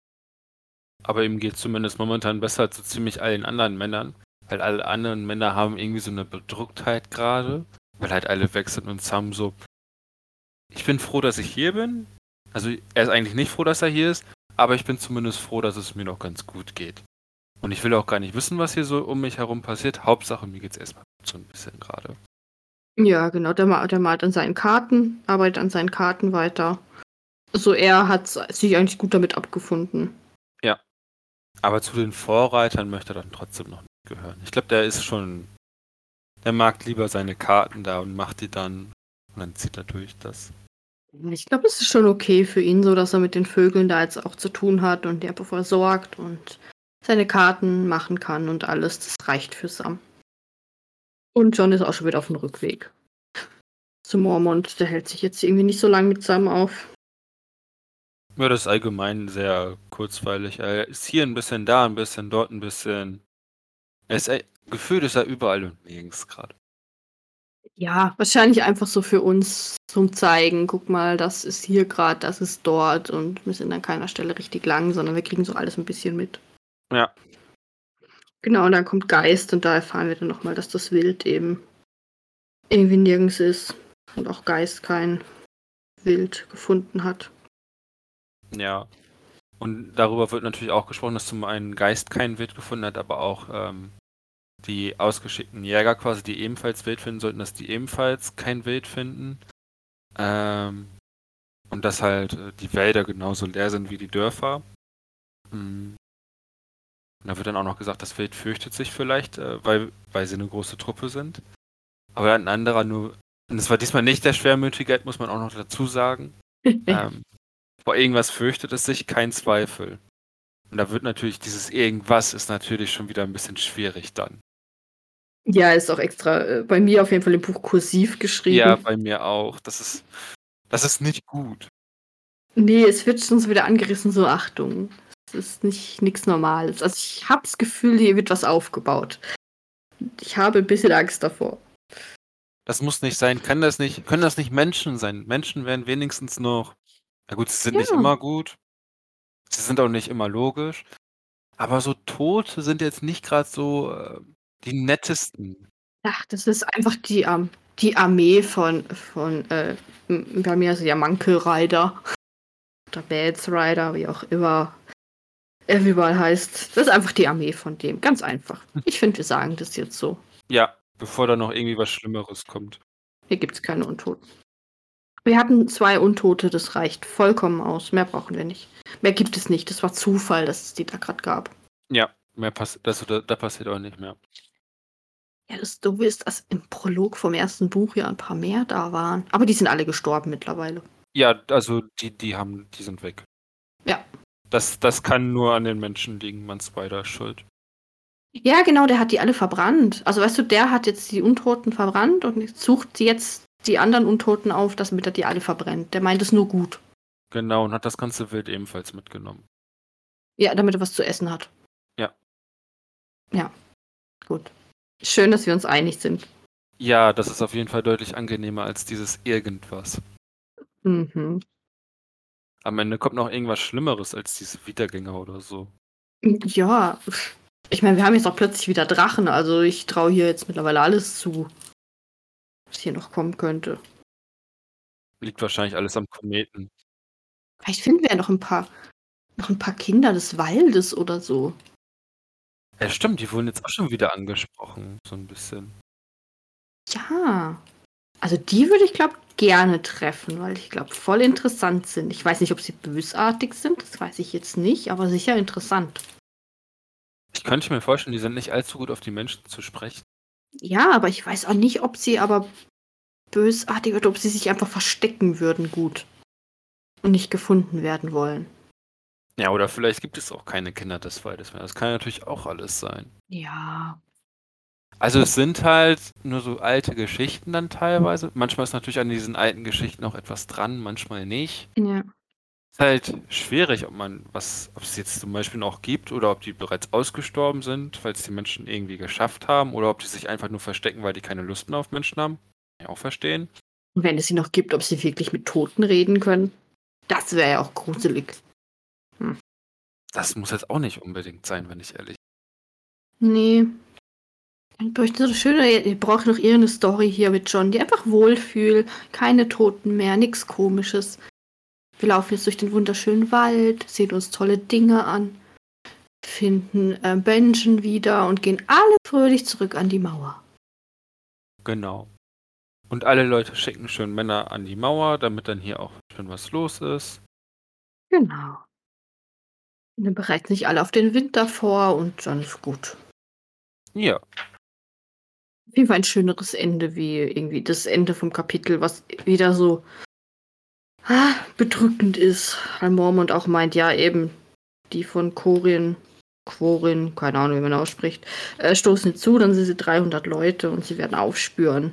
Aber ihm geht zumindest momentan besser als so ziemlich allen anderen Männern. Weil alle anderen Männer haben irgendwie so eine Bedrücktheit gerade. Weil halt alle weg sind und Sam so. Ich bin froh, dass ich hier bin. Also er ist eigentlich nicht froh, dass er hier ist, aber ich bin zumindest froh, dass es mir noch ganz gut geht. Und ich will auch gar nicht wissen, was hier so um mich herum passiert. Hauptsache, mir geht's erstmal so ein bisschen gerade. Ja, genau. Der, der malt an seinen Karten, arbeitet an seinen Karten weiter. So, er hat sich eigentlich gut damit abgefunden. Ja. Aber zu den Vorreitern möchte er dann trotzdem noch nicht gehören. Ich glaube, der ist schon. Der mag lieber seine Karten da und macht die dann. Und dann zieht er durch das. Ich glaube, es ist schon okay für ihn, so dass er mit den Vögeln da jetzt auch zu tun hat und der versorgt und seine Karten machen kann und alles. Das reicht für Sam. Und John ist auch schon wieder auf dem Rückweg. Zu Mormont, der hält sich jetzt irgendwie nicht so lange mit Sam auf. Ja, das ist allgemein sehr kurzweilig. Er ist hier ein bisschen da, ein bisschen dort, ein bisschen. Er ist gefühlt ist er überall und nirgends gerade. Ja, wahrscheinlich einfach so für uns zum Zeigen. Guck mal, das ist hier gerade, das ist dort und wir sind an keiner Stelle richtig lang, sondern wir kriegen so alles ein bisschen mit. Ja. Genau, und dann kommt Geist und da erfahren wir dann nochmal, dass das Wild eben irgendwie nirgends ist und auch Geist kein Wild gefunden hat. Ja. Und darüber wird natürlich auch gesprochen, dass zum einen Geist kein Wild gefunden hat, aber auch ähm, die ausgeschickten Jäger quasi, die ebenfalls Wild finden sollten, dass die ebenfalls kein Wild finden. Ähm, und dass halt äh, die Wälder genauso leer sind wie die Dörfer. Mhm. Und da wird dann auch noch gesagt, das Wild fürchtet sich vielleicht, äh, weil, weil sie eine große Truppe sind. Aber ein anderer nur, und es war diesmal nicht der Schwermütige, muss man auch noch dazu sagen. ähm, vor irgendwas fürchtet es sich, kein Zweifel. Und da wird natürlich dieses irgendwas ist natürlich schon wieder ein bisschen schwierig dann. Ja, ist auch extra äh, bei mir auf jeden Fall im Buch kursiv geschrieben. Ja, bei mir auch. Das ist, das ist nicht gut. Nee, es wird schon so wieder angerissen, so Achtung. Es ist nicht nichts Normales. Also ich habe das Gefühl, hier wird was aufgebaut. Ich habe ein bisschen Angst davor. Das muss nicht sein. Kann das nicht, können das nicht Menschen sein? Menschen werden wenigstens noch. Na gut, sie sind nicht Ja. immer gut. Sie sind auch nicht immer logisch. Aber so Tote sind jetzt nicht gerade so äh, die nettesten. Ach, das ist einfach die, ähm, die Armee von, von äh, bei mir ist ja Mankel Rider. Oder Bads Rider, wie auch immer er überall heißt. Das ist einfach die Armee von dem. Ganz einfach. Ich finde, wir sagen das jetzt so. Ja, bevor da noch irgendwie was Schlimmeres kommt. Hier gibt es keine Untoten. Wir hatten zwei Untote, das reicht vollkommen aus. Mehr brauchen wir nicht. Mehr gibt es nicht. Das war Zufall, dass es die da gerade gab. Ja, mehr passiert, das, da, da passiert auch nicht mehr. Ja, das Doofe ist, dass im Prolog vom ersten Buch ja ein paar mehr da waren. Aber die sind alle gestorben mittlerweile. Ja, also die, die haben, die sind weg. Ja. Das, das kann nur an den Menschen liegen, man Spider schuld. Ja, genau, der hat die alle verbrannt. Also weißt du, der hat jetzt die Untoten verbrannt und sucht jetzt die anderen Untoten auf, damit er die alle verbrennt. Der meint es nur gut. Genau, und hat das ganze Wild ebenfalls mitgenommen. Ja, damit er was zu essen hat. Ja. Ja, gut. Schön, dass wir uns einig sind. Ja, das ist auf jeden Fall deutlich angenehmer als dieses irgendwas. Mhm. Am Ende kommt noch irgendwas Schlimmeres als diese Wiedergänger oder so. Ja, ich meine, wir haben jetzt auch plötzlich wieder Drachen, also ich traue hier jetzt mittlerweile alles zu, was hier noch kommen könnte. Liegt wahrscheinlich alles am Kometen. Vielleicht finden wir ja noch ein paar, noch ein paar Kinder des Waldes oder so. Ja, stimmt, die wurden jetzt auch schon wieder angesprochen, so ein bisschen. Ja. Also die würde ich, glaube gerne treffen, weil ich glaube, voll interessant sind. Ich weiß nicht, ob sie bösartig sind, das weiß ich jetzt nicht, aber sicher interessant. Ich könnte mir vorstellen, die sind nicht allzu gut auf die Menschen zu sprechen. Ja, aber ich weiß auch nicht, ob sie aber bösartig oder ob sie sich einfach verstecken würden gut und nicht gefunden werden wollen. Ja, oder vielleicht gibt es auch keine Kinder des Waldes mehr. Das kann natürlich auch alles sein. Ja. Also es sind halt nur so alte Geschichten dann teilweise. Manchmal ist natürlich an diesen alten Geschichten auch etwas dran, manchmal nicht. Ja. Ist halt schwierig, ob man was, ob es jetzt zum Beispiel noch gibt oder ob die bereits ausgestorben sind, weil es die Menschen irgendwie geschafft haben oder ob die sich einfach nur verstecken, weil die keine Lust mehr auf Menschen haben. Kann ich auch verstehen. Und wenn es sie noch gibt, ob sie wirklich mit Toten reden können. Das wäre ja auch gruselig. Das muss jetzt auch nicht unbedingt sein, wenn ich ehrlich Nee. Ich bräuchte eine schöne, ihr braucht noch irgendeine Story hier mit John, die einfach wohlfühlt, keine Toten mehr, nichts komisches. Wir laufen jetzt durch den wunderschönen Wald, sehen uns tolle Dinge an, finden äh, Benjen wieder und gehen alle fröhlich zurück an die Mauer. Genau. Und alle Leute schicken schön Männer an die Mauer, damit dann hier auch schön was los ist. Genau. Dann bereiten sich alle auf den Winter vor und dann ist gut. Ja, Auf jeden Fall ein schöneres Ende wie irgendwie das Ende vom Kapitel, was wieder so ah, bedrückend ist. Weil Mormont auch meint, ja, eben, die von Corin, Quorin, keine Ahnung, wie man ausspricht, äh, stoßen zu, dann sind sie 300 Leute und sie werden aufspüren.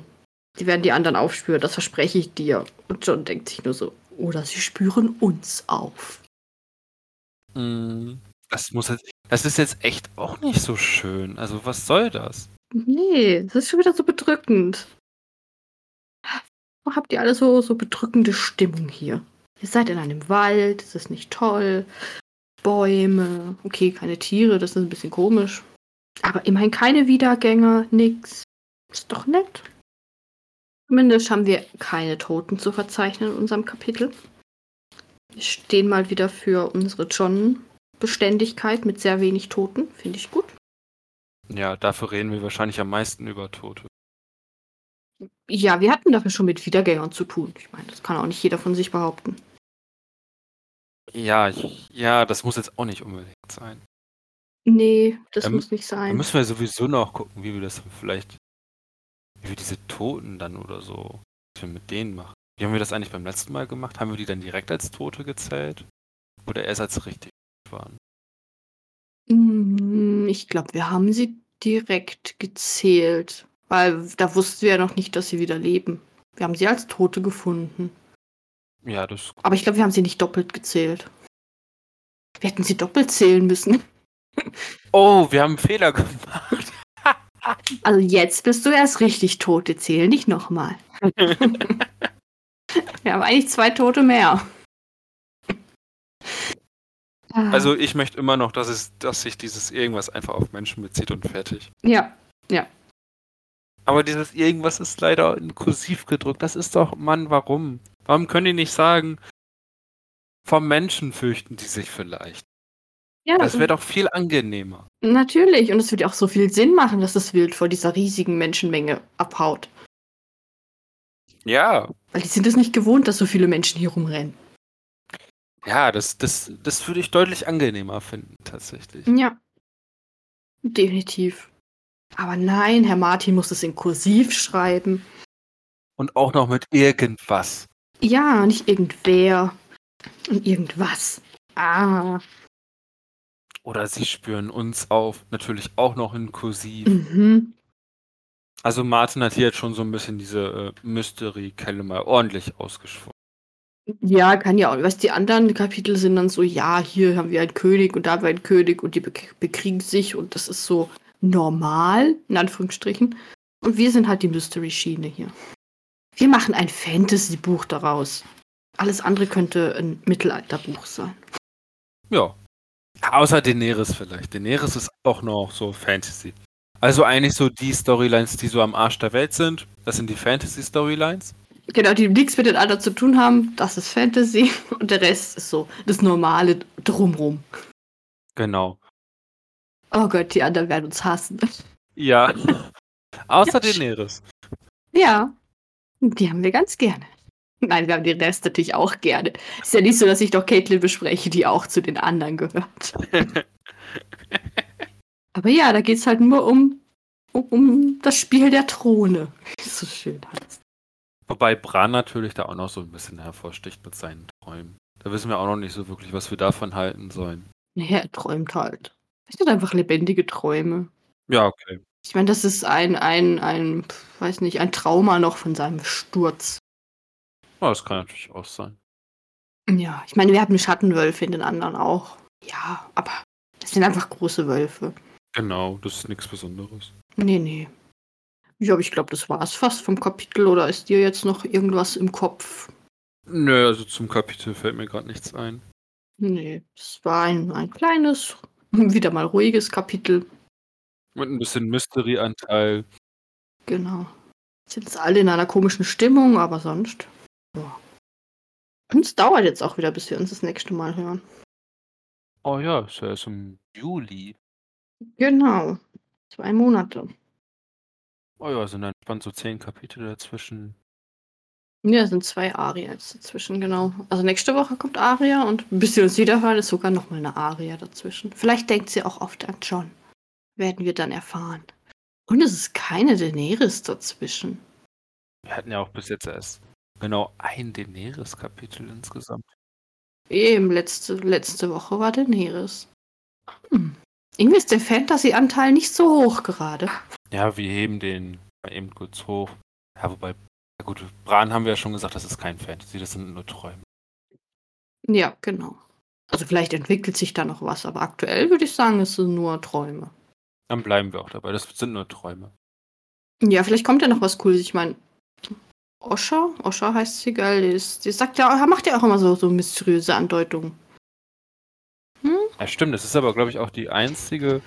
Sie werden die anderen aufspüren, das verspreche ich dir. Und John denkt sich nur so, oder sie spüren uns auf. Mm, das muss jetzt, das ist jetzt echt auch nicht so schön. Also was soll das? Nee, das ist schon wieder so bedrückend. Warum habt ihr alle so, so bedrückende Stimmung hier? Ihr seid in einem Wald, es ist nicht toll. Bäume, okay, keine Tiere, das ist ein bisschen komisch. Aber immerhin keine Wiedergänger, nix. Ist doch nett. Zumindest haben wir keine Toten zu verzeichnen in unserem Kapitel. Wir stehen mal wieder für unsere John-Beständigkeit mit sehr wenig Toten. Finde ich gut. Ja, dafür reden wir wahrscheinlich am meisten über Tote. Ja, wir hatten dafür schon mit Wiedergängern zu tun. Ich meine, das kann auch nicht jeder von sich behaupten. Ja, ja, das muss jetzt auch nicht unbedingt sein. Nee, das Ähm, muss nicht Da sein. müssen wir sowieso noch gucken, wie wir das vielleicht, wie wir diese Toten dann oder so, was wir mit denen machen. Wie haben wir das eigentlich beim letzten Mal gemacht? Haben wir die dann direkt als Tote gezählt? Oder erst als richtig waren? Mm, Ich glaube, wir haben sie direkt gezählt. Weil da wussten wir ja noch nicht, dass sie wieder leben. Wir haben sie als Tote gefunden. Ja, das. Aber ich glaube, wir haben sie nicht doppelt gezählt. Wir hätten sie doppelt zählen müssen. Oh, wir haben einen Fehler gemacht. Also jetzt bist du erst richtig tot, wir zählen nicht nochmal. wir haben eigentlich zwei Tote mehr. Also ich möchte immer noch, dass, es, dass sich dieses irgendwas einfach auf Menschen bezieht und fertig. Ja, ja. Aber dieses irgendwas ist leider in kursiv gedrückt. Das ist doch, Mann, warum? Warum können die nicht sagen, vom Menschen fürchten die sich vielleicht? Ja, Das wäre doch viel angenehmer. natürlich. Und es würde auch so viel Sinn machen, dass das Wild vor dieser riesigen Menschenmenge abhaut. Ja, Weil die sind es nicht gewohnt, dass so viele Menschen hier rumrennen. ja, das, das, das würde ich deutlich angenehmer finden, tatsächlich. Ja. Definitiv. Aber nein, Herr Martin muss es in Kursiv schreiben. Und auch noch mit irgendwas. Ja, nicht irgendwer. Und irgendwas. Ah. Oder sie spüren uns auf, natürlich auch noch in Kursiv. Mhm. Also Martin hat hier jetzt schon so ein bisschen diese äh, Mystery-Kelle mal ordentlich ausgeschworen. Ja, kann ja auch. Weißt die anderen Kapitel sind dann so, ja, hier haben wir einen König und da haben wir einen König und die bek bekriegen sich und das ist so normal, in Anführungsstrichen. Und wir sind halt die Mystery-Schiene hier. Wir machen ein Fantasy-Buch daraus. Alles andere könnte ein Mittelalterbuch sein. Ja. Außer Daenerys vielleicht. Daenerys ist auch noch so Fantasy. Also eigentlich so die Storylines, die so am Arsch der Welt sind. Das sind die Fantasy-Storylines. Genau, die nichts mit den anderen zu tun haben, das ist Fantasy und der Rest ist so das normale Drumrum. Genau. Oh Gott, die anderen werden uns hassen. Ja. Außer Ja. Daenerys. Ja, die haben wir ganz gerne. Nein, wir haben den Rest natürlich auch gerne. Ist ja nicht so, dass ich doch Caitlin bespreche, die auch zu den anderen gehört. Aber ja, da geht es halt nur um, um, um das Spiel der Throne. Wie es so schön heißt. Wobei Bran natürlich da auch noch so ein bisschen hervorsticht mit seinen Träumen. Da wissen wir auch noch nicht so wirklich, was wir davon halten sollen. Naja, er träumt halt. Es sind einfach lebendige Träume. Ja, okay. Ich meine, das ist ein, ein, ein, weiß nicht, ein Trauma noch von seinem Sturz. Ja, das kann natürlich auch sein. Ja, ich meine, wir haben Schattenwölfe in den anderen auch. Ja, aber das sind einfach große Wölfe. Genau, das ist nichts Besonderes. Nee, nee. Ja, aber ich glaube, das war's fast vom Kapitel. Oder ist dir jetzt noch irgendwas im Kopf? Nö, also zum Kapitel fällt mir gerade nichts ein. Nee, es war ein, ein kleines, wieder mal ruhiges Kapitel. Mit ein bisschen Mystery-Anteil. Genau. Sind jetzt alle in einer komischen Stimmung, aber sonst. Ja. Und es dauert jetzt auch wieder, bis wir uns das nächste Mal hören. Oh ja, ist ja erst im Juli. Genau. Zwei Monate. Oh ja, sind dann entspannt so zehn Kapitel dazwischen. Ja, es sind zwei Arias dazwischen, genau. Also nächste Woche kommt Aria und bis wir uns wiederhören, ist sogar nochmal eine Aria dazwischen. Vielleicht denkt sie auch oft an John. Werden wir dann erfahren. Und es ist keine Daenerys dazwischen. Wir hatten ja auch bis jetzt erst genau ein Daenerys-Kapitel insgesamt. Eben, letzte, letzte Woche war Daenerys. Hm. Irgendwie ist der Fantasy-Anteil nicht so hoch gerade. Ja, wir heben den eben kurz hoch. Ja, wobei, ja gut, Bran haben wir ja schon gesagt, das ist kein Fantasy, das sind nur Träume. Ja, genau. Also vielleicht entwickelt sich da noch was, aber aktuell würde ich sagen, es sind nur Träume. Dann bleiben wir auch dabei, das sind nur Träume. Ja, vielleicht kommt ja noch was Cooles. Ich meine, Osha, Osha heißt sie, geil, die, ist, die sagt ja, macht ja auch immer so, so mysteriöse Andeutungen. Ja, stimmt, das ist aber, glaube ich, auch die einzige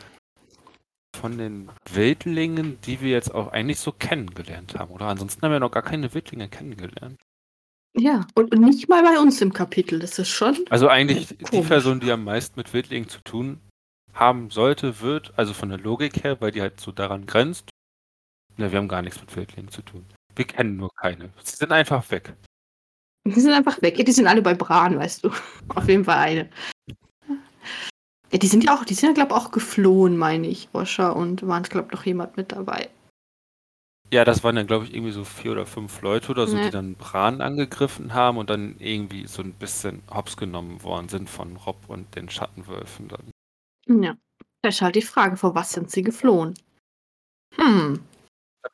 von den Wildlingen, die wir jetzt auch eigentlich so kennengelernt haben, oder? Ansonsten haben wir noch gar keine Wildlinge kennengelernt. Ja, und, nicht mal bei uns im Kapitel. Das ist schon. Also eigentlich die Komisch. Person, die am meisten mit Wildlingen zu tun haben sollte, wird, also von der Logik her, weil die halt so daran grenzt. Ne, wir haben gar nichts mit Wildlingen zu tun. Wir kennen nur keine. Sie sind einfach weg. Die sind einfach weg. Ja, die sind alle bei Bran, weißt du. Auf jeden Fall eine. Ja, die sind ja auch, die sind ja, glaube ich, auch geflohen, meine ich, Osha. Und waren, glaube ich, noch jemand mit dabei. Ja, das waren dann, glaube ich, irgendwie so vier oder fünf Leute oder so, Ja. die dann Bran angegriffen haben und dann irgendwie so ein bisschen hops genommen worden sind von Rob und den Schattenwölfen dann. Ja. Da ist halt die Frage, vor was sind sie geflohen? Hm.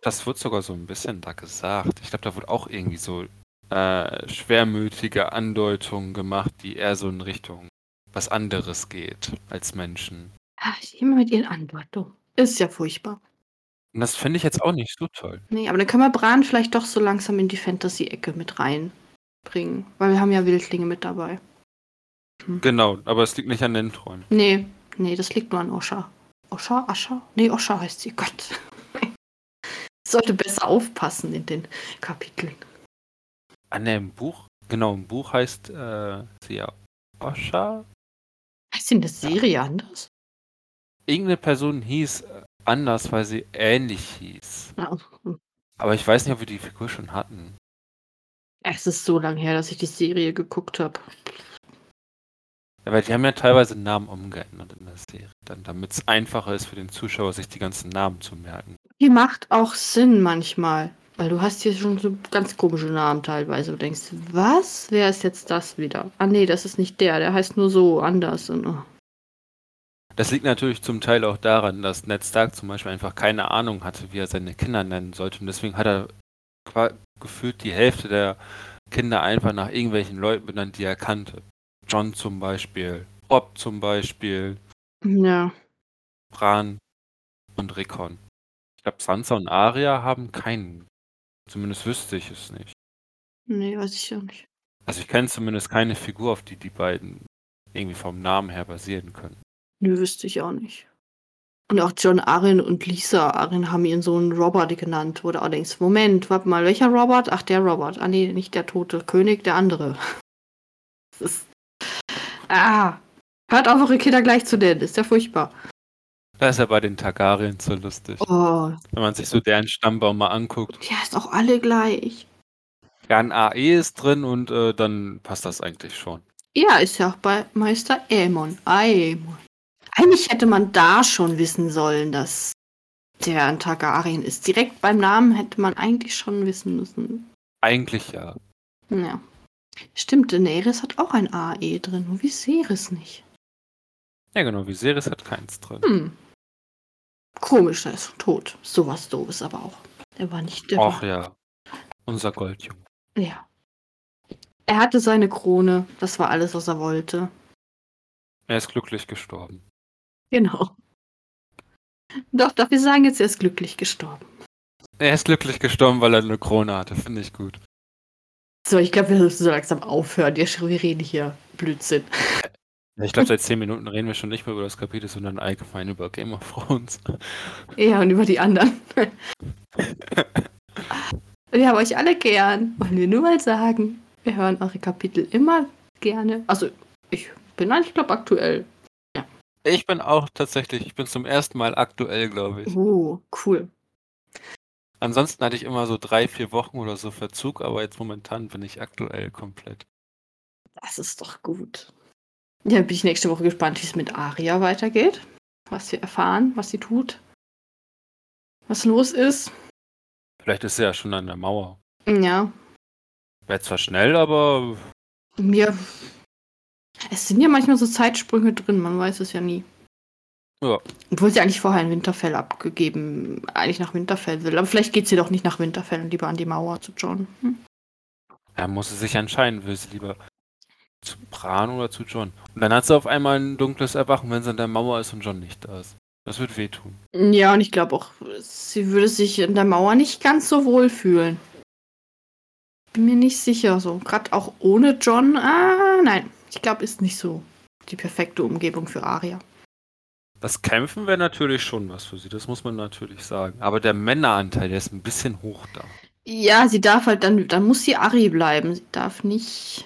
Das wird sogar so ein bisschen da gesagt. Ich glaube, da wurde auch irgendwie so äh, schwermütige Andeutungen gemacht, die eher so in Richtung was anderes geht als Menschen. Ach, immer mit ihren Andeutungen. Ist ja furchtbar. Und das finde ich jetzt auch nicht so toll. Nee, aber dann können wir Bran vielleicht doch so langsam in die Fantasy-Ecke mit reinbringen. Weil wir haben ja Wildlinge mit dabei. Genau, aber es liegt nicht an den Treuen. Nee, nee, das liegt nur an Osha. Osha? Ascha? Nee, Osha heißt sie. Gott. Sollte besser aufpassen in den Kapiteln. An dem Buch? Genau, im Buch heißt äh, sie ja Osha. Sie in der Serie anders? Irgendeine Person hieß äh, anders, weil sie ähnlich hieß. Ja. Aber ich weiß nicht, ob wir die Figur schon hatten. Es ist so lange her, dass ich die Serie geguckt habe. Ja, weil die haben ja teilweise Namen umgeändert in der Serie, dann damit es einfacher ist für den Zuschauer, sich die ganzen Namen zu merken. Die macht auch Sinn manchmal. Weil du hast hier schon so ganz komische Namen teilweise. Du denkst, was? Wer ist jetzt das wieder? Ah nee, das ist nicht der. Der heißt nur so anders. Und, oh. Das liegt natürlich zum Teil auch daran, dass Ned Stark zum Beispiel einfach keine Ahnung hatte, wie er seine Kinder nennen sollte. Und deswegen hat er gefühlt die Hälfte der Kinder einfach nach irgendwelchen Leuten benannt, die er kannte. John zum Beispiel, Rob zum Beispiel, Ja. Bran und Rickon. Ich glaube, Sansa und Arya haben keinen. Zumindest wüsste ich es nicht. Nee, weiß ich ja nicht. Also ich kenne zumindest keine Figur, auf die die beiden irgendwie vom Namen her basieren können. Nö, wüsste ich auch nicht. Und auch John Arryn und Lisa Arryn haben ihren Sohn Robert genannt, wo du auch denkst, Moment, warte mal, welcher Robert? Ach, der Robert. Ah nee, nicht der tote König, der andere. Das ist. Ah! Hört auf, eure Kinder gleich zu nennen, ist ja furchtbar. Da ist ja bei den Targaryen so lustig. Oh, Wenn man sich so deren Stammbaum mal anguckt. ja, ist auch alle gleich. Ja, ein AE ist drin und äh, dann passt das eigentlich schon. Ja, ist ja auch bei Meister Aemon. Aemon. Eigentlich hätte man da schon wissen sollen, dass der ein Targaryen ist. Direkt beim Namen hätte man eigentlich schon wissen müssen. Eigentlich ja. Ja. Stimmt, Daenerys hat auch ein AE drin, nur Viserys nicht. Ja, genau. Viserys hat keins drin. Hm. Komisch, er ist tot. Sowas doofes aber auch. Er war nicht der. Ach ja. Unser Goldjunge. ja. Er hatte seine Krone. Das war alles, was er wollte. Er ist glücklich gestorben. Genau. Doch, doch, wir sagen jetzt, er ist glücklich gestorben. Er ist glücklich gestorben, weil er eine Krone hatte. Finde ich gut. So, ich glaube, wir müssen so langsam aufhören. Wir reden hier Blödsinn. Ja, Ich glaube, seit zehn Minuten reden wir schon nicht mehr über das Kapitel, sondern allgemein über Game of Thrones. Ja, und über die anderen. wir haben euch alle gern. Wollen wir nur mal sagen. Wir hören eure Kapitel immer gerne. Also, ich bin eigentlich, glaube aktuell. Ich bin auch tatsächlich, ich bin zum ersten Mal aktuell, glaube ich. Oh, cool. Ansonsten hatte ich immer so drei, vier Wochen oder so Verzug, aber jetzt momentan bin ich aktuell komplett. Das ist doch gut. Ja, bin ich nächste Woche gespannt, wie es mit Aria weitergeht. Was wir erfahren, was sie tut. Was los ist. Vielleicht ist er ja schon an der Mauer. Ja, Wäre zwar schnell, aber mir. Es sind ja manchmal so Zeitsprünge drin, man weiß es ja nie. ja. Obwohl sie eigentlich vorher in Winterfell abgegeben, eigentlich nach Winterfell will. Aber vielleicht geht sie doch nicht nach Winterfell und lieber an die Mauer zu John. Hm? Er muss sie sich entscheiden, will sie lieber zu Bran oder zu John. Und dann hat sie auf einmal ein dunkles Erwachen, wenn sie an der Mauer ist und John nicht da ist. Das wird wehtun. Ja, und ich glaube auch, sie würde sich in der Mauer nicht ganz so wohl fühlen. Bin mir nicht sicher, so. Gerade auch ohne John. Ah, nein. Ich glaube, ist nicht so die perfekte Umgebung für Aria. Das Kämpfen wäre natürlich schon was für sie, das muss man natürlich sagen. Aber der Männeranteil, der ist ein bisschen hoch da. Ja, sie darf halt dann, dann muss sie Ari bleiben. Sie darf nicht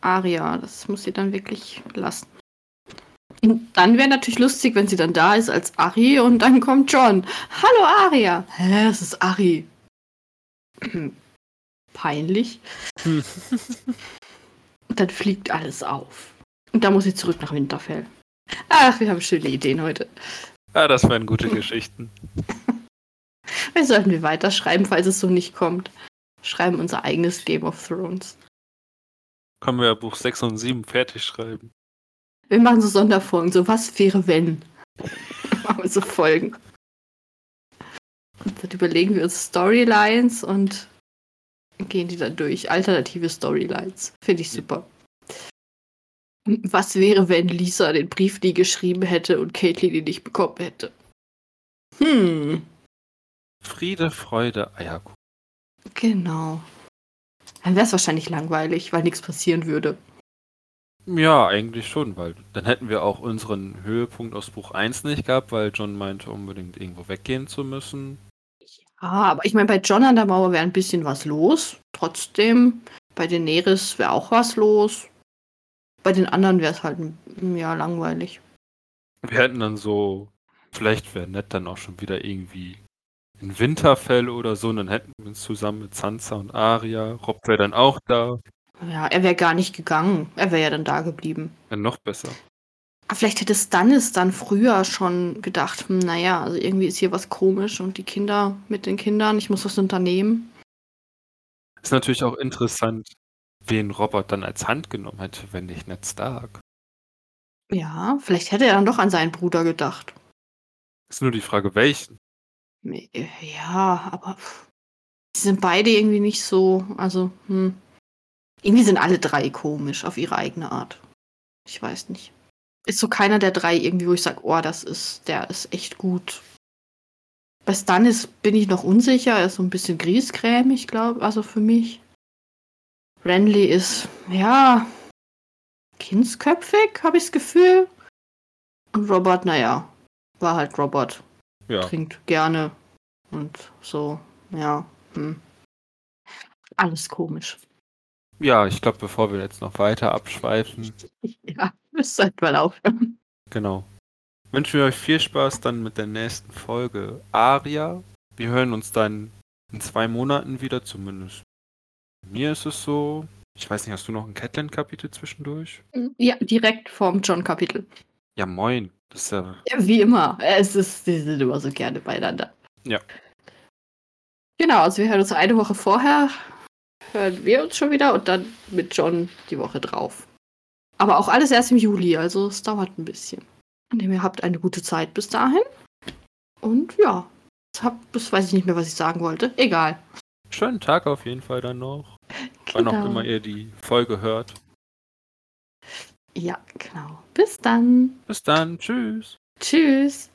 Aria. Das muss sie dann wirklich lassen. Und dann wäre natürlich lustig, wenn sie dann da ist als Ari und dann kommt John. Hallo Aria. Hä, es ist Ari. Peinlich. Und dann fliegt alles auf. Und dann muss sie zurück nach Winterfell. Ach, wir haben schöne Ideen heute. Ja, das wären gute Geschichten. Wir sollten wir weiterschreiben, falls es so nicht kommt. Schreiben unser eigenes Game of Thrones. Können wir ja Buch 6 und 7 fertig schreiben. Wir machen so Sonderfolgen, so was wäre wenn. machen wir so Folgen. Und dann überlegen wir uns Storylines und gehen die dann durch. Alternative Storylines. Finde ich super. Was wäre, wenn Lisa den Brief nie geschrieben hätte und Caitlyn ihn nicht bekommen hätte? Hm. Friede, Freude, Eierkuchen. Genau. Dann wäre es wahrscheinlich langweilig, weil nichts passieren würde. Ja, eigentlich schon, weil dann hätten wir auch unseren Höhepunkt aus Buch 1 nicht gehabt, weil John meinte, unbedingt irgendwo weggehen zu müssen. Ja, aber ich meine, bei John an der Mauer wäre ein bisschen was los. Trotzdem, bei Daenerys wäre auch was los. Bei den anderen wäre es halt ja langweilig. Wir hätten dann so, vielleicht wäre nett dann auch schon wieder irgendwie in Winterfell oder so, und dann hätten wir uns zusammen mit Sansa und Arya. Rob wäre dann auch da. Ja, er wäre gar nicht gegangen. Er wäre ja dann da geblieben. Ja, noch besser. Aber vielleicht hätte Stannis dann früher schon gedacht, hm, naja, also irgendwie ist hier was komisch und die Kinder mit den Kindern, ich muss was unternehmen. Ist natürlich auch interessant, wen Robert dann als Hand genommen hätte, wenn nicht Ned Stark. Ja, vielleicht hätte er dann doch an seinen Bruder gedacht. Ist nur die Frage, welchen. Ja, aber sie sind beide irgendwie nicht so, also, hm. Irgendwie sind alle drei komisch auf ihre eigene Art. Ich weiß nicht. Ist so keiner der drei irgendwie, wo ich sage, oh, das ist, der ist echt gut. Bei Stannis bin ich noch unsicher, er ist so ein bisschen griesgrämig, glaube also für mich. Renly ist, ja, kindsköpfig, habe ich das Gefühl. Und Robert, naja, war halt Robert. Ja. Trinkt gerne und so, ja. Hm. Alles komisch. Ja, ich glaube, bevor wir jetzt noch weiter abschweifen. Ja, müsst halt mal aufhören. Genau. Wünschen wir euch viel Spaß dann mit der nächsten Folge Aria. Wir hören uns dann in zwei Monaten wieder, zumindest. Mir ist es so. Ich weiß nicht, hast du noch ein Catland-Kapitel zwischendurch? Ja, direkt vorm John-Kapitel. Ja, moin. Das ist ja... ja, wie immer. Es ist, die sind immer so gerne beieinander. Ja. Genau, also wir hören uns eine Woche vorher hören wir uns schon wieder und dann mit John die Woche drauf. Aber auch alles erst im Juli, also es dauert ein bisschen. Und ihr habt eine gute Zeit bis dahin. Und ja, das weiß ich nicht mehr, was ich sagen wollte. Egal. Schönen Tag auf jeden Fall dann noch. Genau. Wann auch immer ihr die Folge hört. Ja, genau. Bis dann. Bis dann. Tschüss. Tschüss.